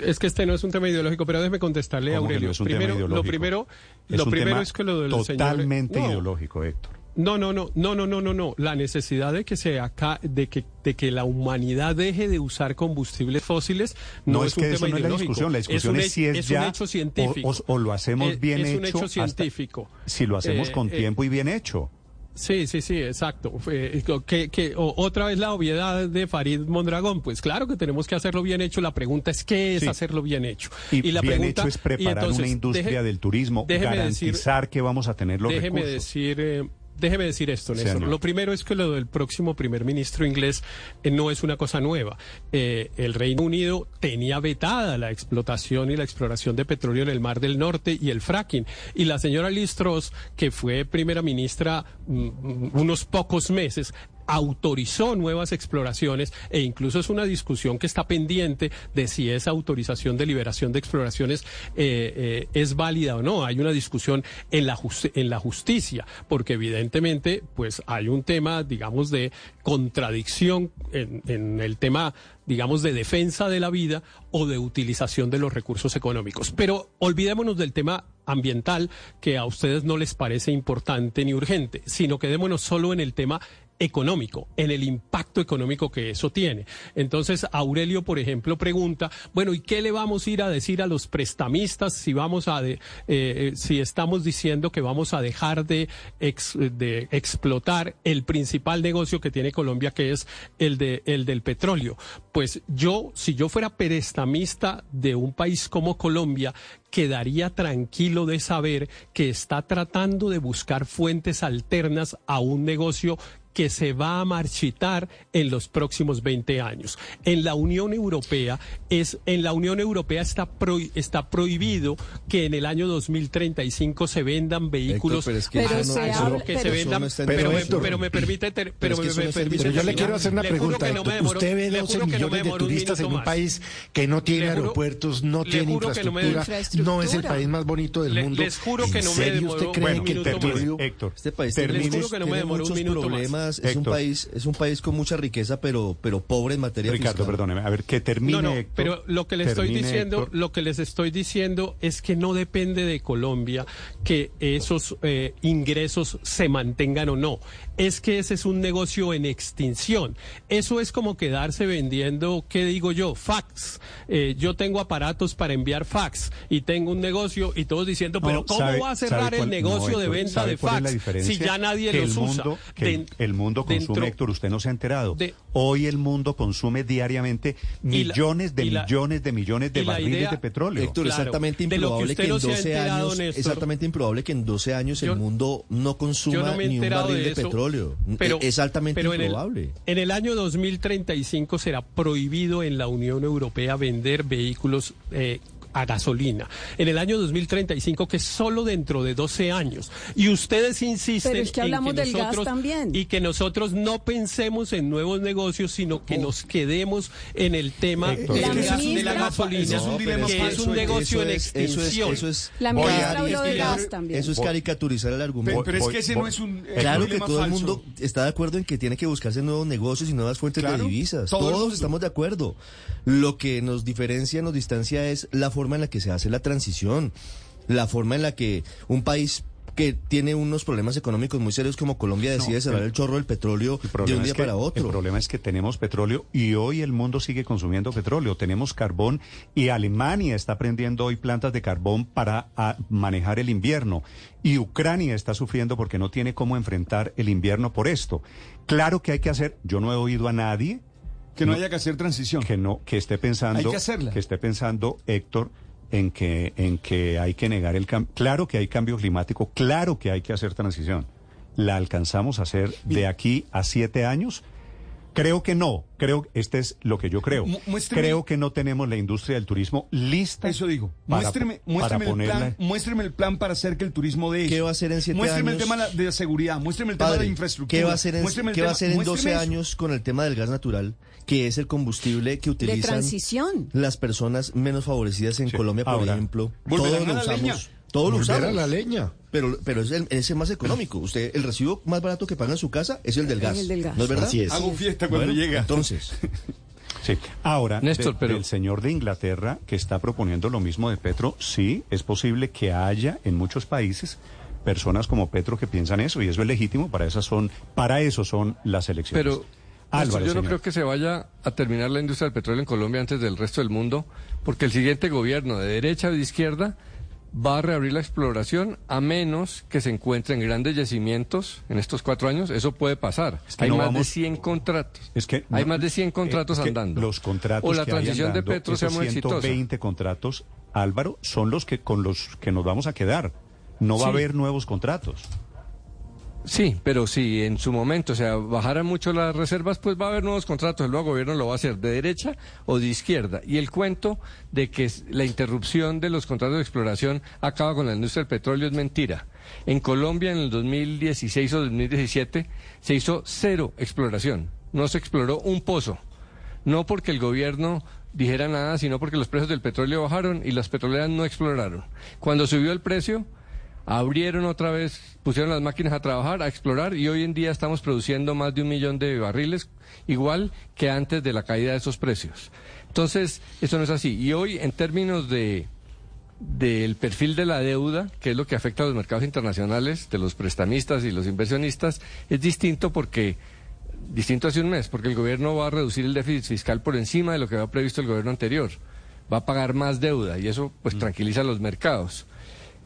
Es que este no es un tema ideológico, pero déjeme contestarle a ¿Cómo que Aurelio. no primero, lo primero, Es lo un primero tema es que lo del totalmente ideológico, Héctor. No, no, no, no, no, no, no, no. La necesidad de que se acá, de que, de que la humanidad deje de usar combustibles fósiles no, No, es, es un que tema eso no es la discusión. La discusión un es, si es, es ya un hecho científico. O, o- o lo hacemos Es- bien es hecho. un hecho científico. si lo hacemos Eh, con eh, tiempo y bien hecho. Sí, sí, sí, exacto. Fue- que, que, o- otra vez la obviedad de Farid Mondragón. Pues claro que tenemos que hacerlo bien hecho. La pregunta es qué es Sí. hacerlo bien hecho. Y, la bien pregunta hecho es preparar entonces, una industria deje- del turismo, déjeme decir- garantizar que vamos a tener los déjeme recursos. decir, eh, déjeme decir esto, Néstor. Lo primero es que lo del próximo primer ministro inglés eh, no es una cosa nueva. Eh, el Reino Unido tenía vetada la explotación y la exploración de petróleo en el Mar del Norte y el fracking. Y la señora Liz Truss, que fue primera ministra mm, mm, unos pocos meses, autorizó nuevas exploraciones e incluso es una discusión que está pendiente de si esa autorización de liberación de exploraciones eh, eh, es válida o no. Hay una discusión en la, en la justicia, porque evidentemente pues hay un tema, digamos, de contradicción en, en el tema digamos, de defensa de la vida o de utilización de los recursos económicos. Pero olvidémonos del tema ambiental, que a ustedes no les parece importante ni urgente, sino quedémonos solo en el tema económico, en el impacto económico que eso tiene. Entonces, Aurelio, por ejemplo, pregunta, bueno, ¿y qué le vamos a ir a decir a los prestamistas si vamos a eh, eh, si estamos diciendo que vamos a dejar de, de explotar el principal negocio que tiene Colombia, que es el de el del petróleo? Pues yo, si yo fuera prestamista de un país como Colombia, quedaría tranquilo de saber que está tratando de buscar fuentes alternas a un negocio que se va a marchitar en los próximos 20 años. En la Unión Europea es en la Unión Europea está prohi- está prohibido que en el año 2035 se vendan vehículos pero es que Pero eso no- se eso no- habla- que pero- se eso vendan no está en pero, Pero, me, Héctor, pero me permite ter- pero, es que me, me permite Pero yo le quiero hacer una Le pregunta. no demoro- Usted ve le 12 juro que no me millones de demoro un turistas en un más. país que no tiene juro- aeropuertos, no tiene infraestructura, no es el país más bonito del Le- mundo. les juro ¿En que no me demoró usted un cree que el. Héctor, Este país tiene, demoro muchos minuto Es un país, es un país con mucha riqueza, pero, pero pobre en materia Ricardo, fiscal. perdóneme. A ver, que termine. No, no, Héctor. pero lo que les estoy diciendo, Héctor. lo que les estoy diciendo es que no depende de Colombia que esos eh, ingresos se mantengan o no. Es que ese es un negocio en extinción. Eso es como quedarse vendiendo, ¿qué digo yo? Fax. Eh, yo tengo aparatos para enviar fax y tengo un negocio y todos diciendo, No, pero ¿cómo ¿sabe- va a cerrar el negocio no, de venta ¿sabe de fax diferencia? si ya nadie que los el mundo, usa? Que el, mundo consume, dentro- Héctor, usted no se ha enterado. de- Hoy el mundo consume diariamente la- millones de la- millones de millones de barriles idea- de petróleo. Héctor, Claro, exactamente que improbable usted que, no en se ha 12 enterado, años, Néstor. exactamente improbable que en 12 años Yo- el mundo no consuma no ni un barril de, petróleo. Pero, es altamente pero en el- improbable. En el, año 2035 será prohibido en la Unión Europea vender vehículos eh, a gasolina. En el año 2035, que es solo dentro de 12 años. Y ustedes insisten Pero es que en hablamos del gas también. Y que nosotros no pensemos en nuevos negocios, sino que nos quedemos en el tema Héctor, del La gas, de la gasolina, Ese es un dilema que es un negocio en es- eso es- extinción. Eso es, La ministra habló de gas también. eso es caricaturizar el argumento. pero es que ese no es un Claro que todo el mundo está de acuerdo en que tiene que buscarse nuevos negocios y nuevas fuentes Claro, de divisas. Todos estamos de acuerdo. Lo que nos diferencia, nos distancia es la forma en la que se hace la transición, la forma en la que un país que tiene unos problemas económicos muy serios como Colombia decide No, cerrar el- el, chorro del petróleo El de problema, un día es que, para el otro. problema es que tenemos petróleo y hoy el mundo sigue consumiendo petróleo. Tenemos carbón y Alemania está prendiendo hoy plantas de carbón para ah, manejar el invierno. Y Ucrania está sufriendo porque no tiene cómo enfrentar el invierno por esto. Claro que hay que hacer, yo no he oído a nadie Que no, No. haya que hacer transición. que no que esté pensando Hay que hacerla. que esté pensando Héctor en que en que hay que negar el cambio claro que hay cambio climático claro que hay que hacer transición la alcanzamos a hacer de aquí a siete años creo que no creo este es lo que yo creo Mu- muéstreme- creo que no tenemos la industria del turismo lista Eso digo. para- Muéstreme, para muéstreme, el ponerla- plan, muéstreme el plan para hacer que el turismo de ¿Qué va a hacer en siete muéstreme años? el tema de seguridad, muéstreme el tema de Padre, la infraestructura. ¿qué va a hacer en, muéstreme el qué va a hacer en 12 muéstreme eso. años con el tema del gas natural, que es el combustible que De utilizan transición. las personas menos favorecidas en Sí. Colombia, por Ahora, ejemplo? ¿volverán Todos lo leña? usamos. Todos lo usamos. la leña. Pero, pero es el, es el más económico. Usted, el recibo más barato que paga en su casa es el del gas. el del gas. ¿No es verdad? Así es. Hago fiesta cuando Bueno, llega. Entonces, Sí. Ahora, Néstor, de- pero- del señor de Inglaterra que está proponiendo lo mismo de Petro, sí, es posible que haya en muchos países personas como Petro que piensan eso y eso es legítimo, para esas son para eso son las elecciones. Pero Álvaro, yo no señor. creo que se vaya a terminar la industria del petróleo en Colombia antes del resto del mundo, porque el siguiente gobierno, de derecha o de izquierda, va a reabrir la exploración a menos que se encuentren grandes yacimientos en estos cuatro años. Eso puede pasar. Es que hay no más de vamos- 100 contratos. Es que hay más de 100 contratos es que andando. Los contratos o la que transición de Petro sea muy exitosa. 120 contratos, Álvaro, son los que con los que nos vamos a quedar. No va a haber nuevos contratos. Sí, pero si en su momento, o sea, bajaran mucho las reservas, pues va a haber nuevos contratos. El nuevo gobierno lo va a hacer de derecha o de izquierda. Y el cuento de que la interrupción de los contratos de exploración acaba con la industria del petróleo es mentira. En Colombia, en el 2016 o 2017, se hizo cero exploración. No se exploró un pozo. No porque el gobierno dijera nada, sino porque los precios del petróleo bajaron y las petroleras no exploraron. Cuando subió el precio, abrieron otra vez, pusieron las máquinas a trabajar, a explorar y hoy en día estamos produciendo más de un millón de barriles, igual que antes de la caída de esos precios. Entonces, eso no es así. Y hoy, en términos de del perfil de la deuda, que es lo que afecta a los mercados internacionales, de los prestamistas y los inversionistas, es distinto porque distinto hace un mes, porque el gobierno va a reducir el déficit fiscal por encima de lo que había previsto el gobierno anterior. Va a pagar más deuda y eso pues tranquiliza a los mercados.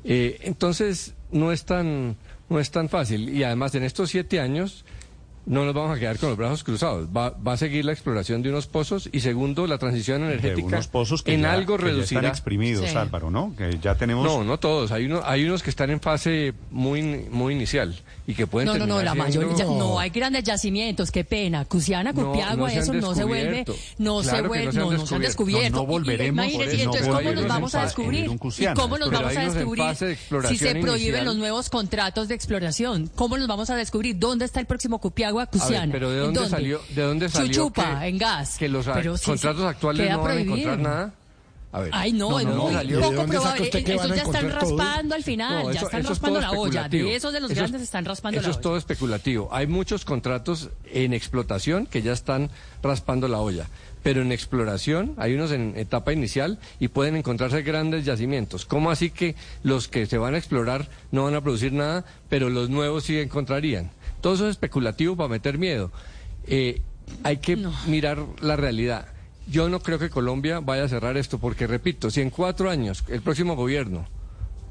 Eh, entonces no es tan no es tan fácil. Y además en estos siete años no nos vamos a quedar con los brazos cruzados. Va, va a seguir la exploración de unos pozos y segundo la transición De energética unos pozos que en ya- algo que ya están exprimidos, Sí. Álvaro, ¿no? Que ya tenemos No, no todos. Hay, uno, hay unos que están en fase muy, muy inicial y que pueden No, no, no, la siendo- mayoría, no hay grandes yacimientos, qué pena. Cusiana, No, Copiagua, no han eso no se vuelve, no se Claro vuelve, no no, no se han descubierto. No, no volveremos Y- eso, entonces, no ¿cómo nos vamos a descubrir? ¿Y cómo nos vamos a unos descubrir de si se prohíben inicial. los nuevos contratos de exploración? ¿Cómo nos vamos a descubrir dónde está el próximo Copiagua, Cusiana? pero ¿de ¿En dónde salió- de dónde salió Chuchupa, que- en gas. Que los a- Pero sí, contratos sí, actuales no van a encontrar nada. A ver. Ay, no, es ¿de dónde muy salió? ¿De poco probable. que Esos ya están todo? raspando al final, No, ya eso- están eso es raspando la olla. De esos de los Eso es- grandes están raspando Eso la es olla. todo especulativo. Hay muchos contratos en explotación que ya están raspando la olla. Pero en exploración hay unos en etapa inicial y pueden encontrarse grandes yacimientos. ¿Cómo así que los que se van a explorar no van a producir nada, pero los nuevos sí encontrarían? Todo eso es especulativo para meter miedo. Eh, hay que No. mirar la realidad. Yo no creo que Colombia vaya a cerrar esto, porque repito, si en cuatro años el próximo gobierno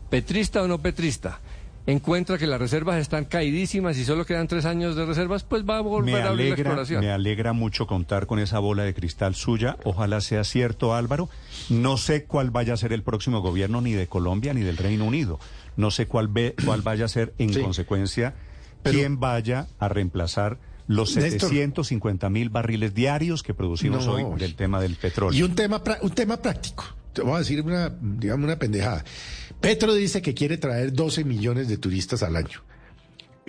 petrista o no petrista, encuentra que las reservas están caidísimas y solo quedan tres años de reservas, pues va a volver Me a abrir la exploración. me alegra mucho contar con esa bola de cristal suya. Ojalá sea cierto, Álvaro. No sé cuál vaya a ser el próximo gobierno ni de Colombia ni del Reino Unido. No sé cuál, ve, cuál vaya a ser, en Sí. consecuencia, Pero- quién vaya a reemplazar los Néstor. 750 mil barriles diarios que producimos No. hoy del tema del petróleo. Y un tema, un tema práctico. Te voy a decir una, digamos, una pendejada. Petro dice que quiere traer 12 millones de turistas al año.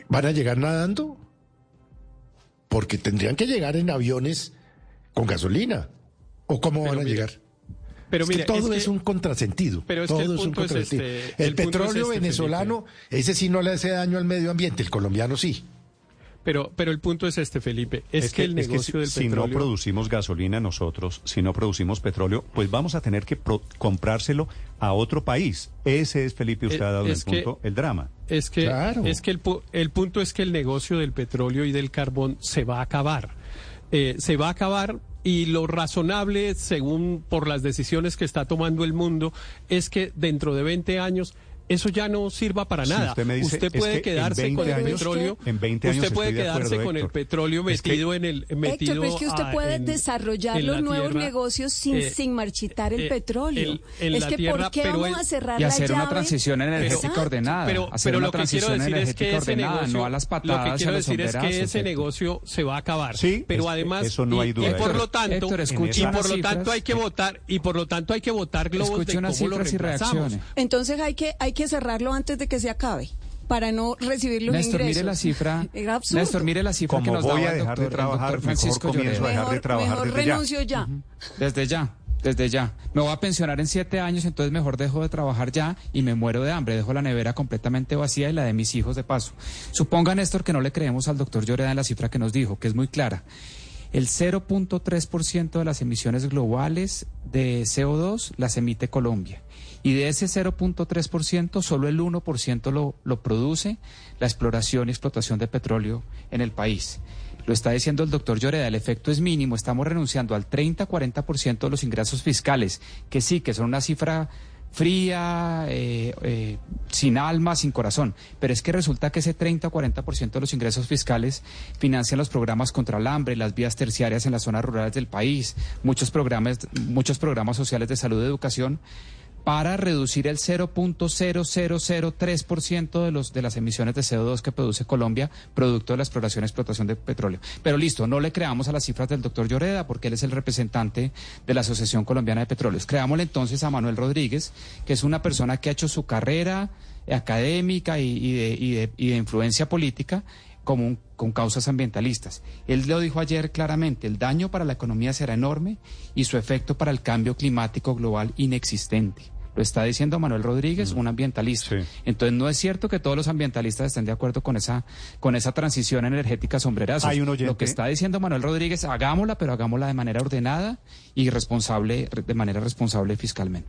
¿Van a llegar nadando? Porque tendrían que llegar en aviones con gasolina. ¿O cómo Pero van a llegar? Pero es que todo es un contrasentido. Pero es todo que el un punto es contrasentido. este, el, el punto es petróleo este, venezolano, ese sí no le hace daño al medio ambiente, el colombiano sí. Pero, pero el punto es este, Felipe, es, que, el es negocio si, del si petróleo... no producimos gasolina nosotros, si no producimos petróleo, pues vamos a tener que pro- comprárselo a otro país. Ese es, Felipe, usted Eh, ha dado el que- punto, el drama. Es que, Claro. es que el punto es que el negocio del petróleo y del carbón se va a acabar. Eh, se va a acabar y lo razonable, según por las decisiones que está tomando el mundo, es que dentro de 20 años eso ya no sirva para Si nada. usted me dice, es puede que en quedarse 20 con el años- petróleo. en 20 años usted puede quedarse acuerdo, con el Héctor. petróleo Es que- metido en el metido Héctor, pero es que usted ah, puede en- desarrollar en los la nuevos tierra, negocios sin, eh, sin marchitar el eh, petróleo. el- en es la que tierra, ¿por qué pero vamos el- a cerrar y la hacer una llave? transición energética Exacto. ordenada. Pero, hacer pero una lo que quiero transición decir es que energética ese ordenada, negocio, no a las lo patadas que y a quiero decir es que ese negocio se va a acabar. Sí, pero además eso no y, hay duda. y por lo tanto, y por lo tanto hay que votar y por lo tanto hay que votar globos de cómo lo cifras y reemplazamos. Entonces hay que, hay que cerrarlo antes de que se acabe para no recibir los Néstor, ingresos. mire la cifra. Era absurdo. Néstor, mire la cifra que nos voy daba a el dejar de doctor, el trabajar, doctor mejor Francisco comienzo a Lloreda. dejar de mejor, trabajar mejor desde ya. renuncio ya. Desde ya, desde ya. Me voy a pensionar en siete años, entonces mejor dejo de trabajar ya y me muero de hambre. Dejo la nevera completamente vacía y la de mis hijos de paso. Suponga, Néstor, que no le creemos al doctor Lloreda en la cifra que nos dijo, que es muy clara. El 0.3% de las emisiones globales de CO2 las emite Colombia. Y de ese 0.3%, solo el 1% lo, lo produce la exploración y explotación de petróleo en el país. Lo está diciendo el doctor Lloreda, el efecto es mínimo, estamos renunciando al 30-40% de los ingresos fiscales, que sí, que son una cifra fría, eh, eh, sin alma, sin corazón. Pero es que resulta que ese 30 o 40% de los ingresos fiscales financian los programas contra el hambre, las vías terciarias en las zonas rurales del país, muchos programas, muchos programas sociales de salud y educación para reducir el 0.0003% de los de las emisiones de CO2 que produce Colombia producto de la exploración y explotación de petróleo. Pero listo, no le creamos a las cifras del doctor Lloreda porque él es el representante de la Asociación Colombiana de Petróleos. Creámosle entonces a Manuel Rodríguez, que es una persona que ha hecho su carrera académica y, de, y, de, y de influencia política como un, con causas ambientalistas. Él lo dijo ayer claramente, el daño para la economía será enorme y su efecto para el cambio climático global inexistente. Lo está diciendo Manuel Rodríguez, un ambientalista. Sí. Entonces no es cierto que todos los ambientalistas estén de acuerdo con esa, con esa transición energética sombrerazo. Hay un oyente- Lo que está diciendo Manuel Rodríguez, hagámosla, pero hagámosla de manera ordenada y responsable, de manera responsable fiscalmente.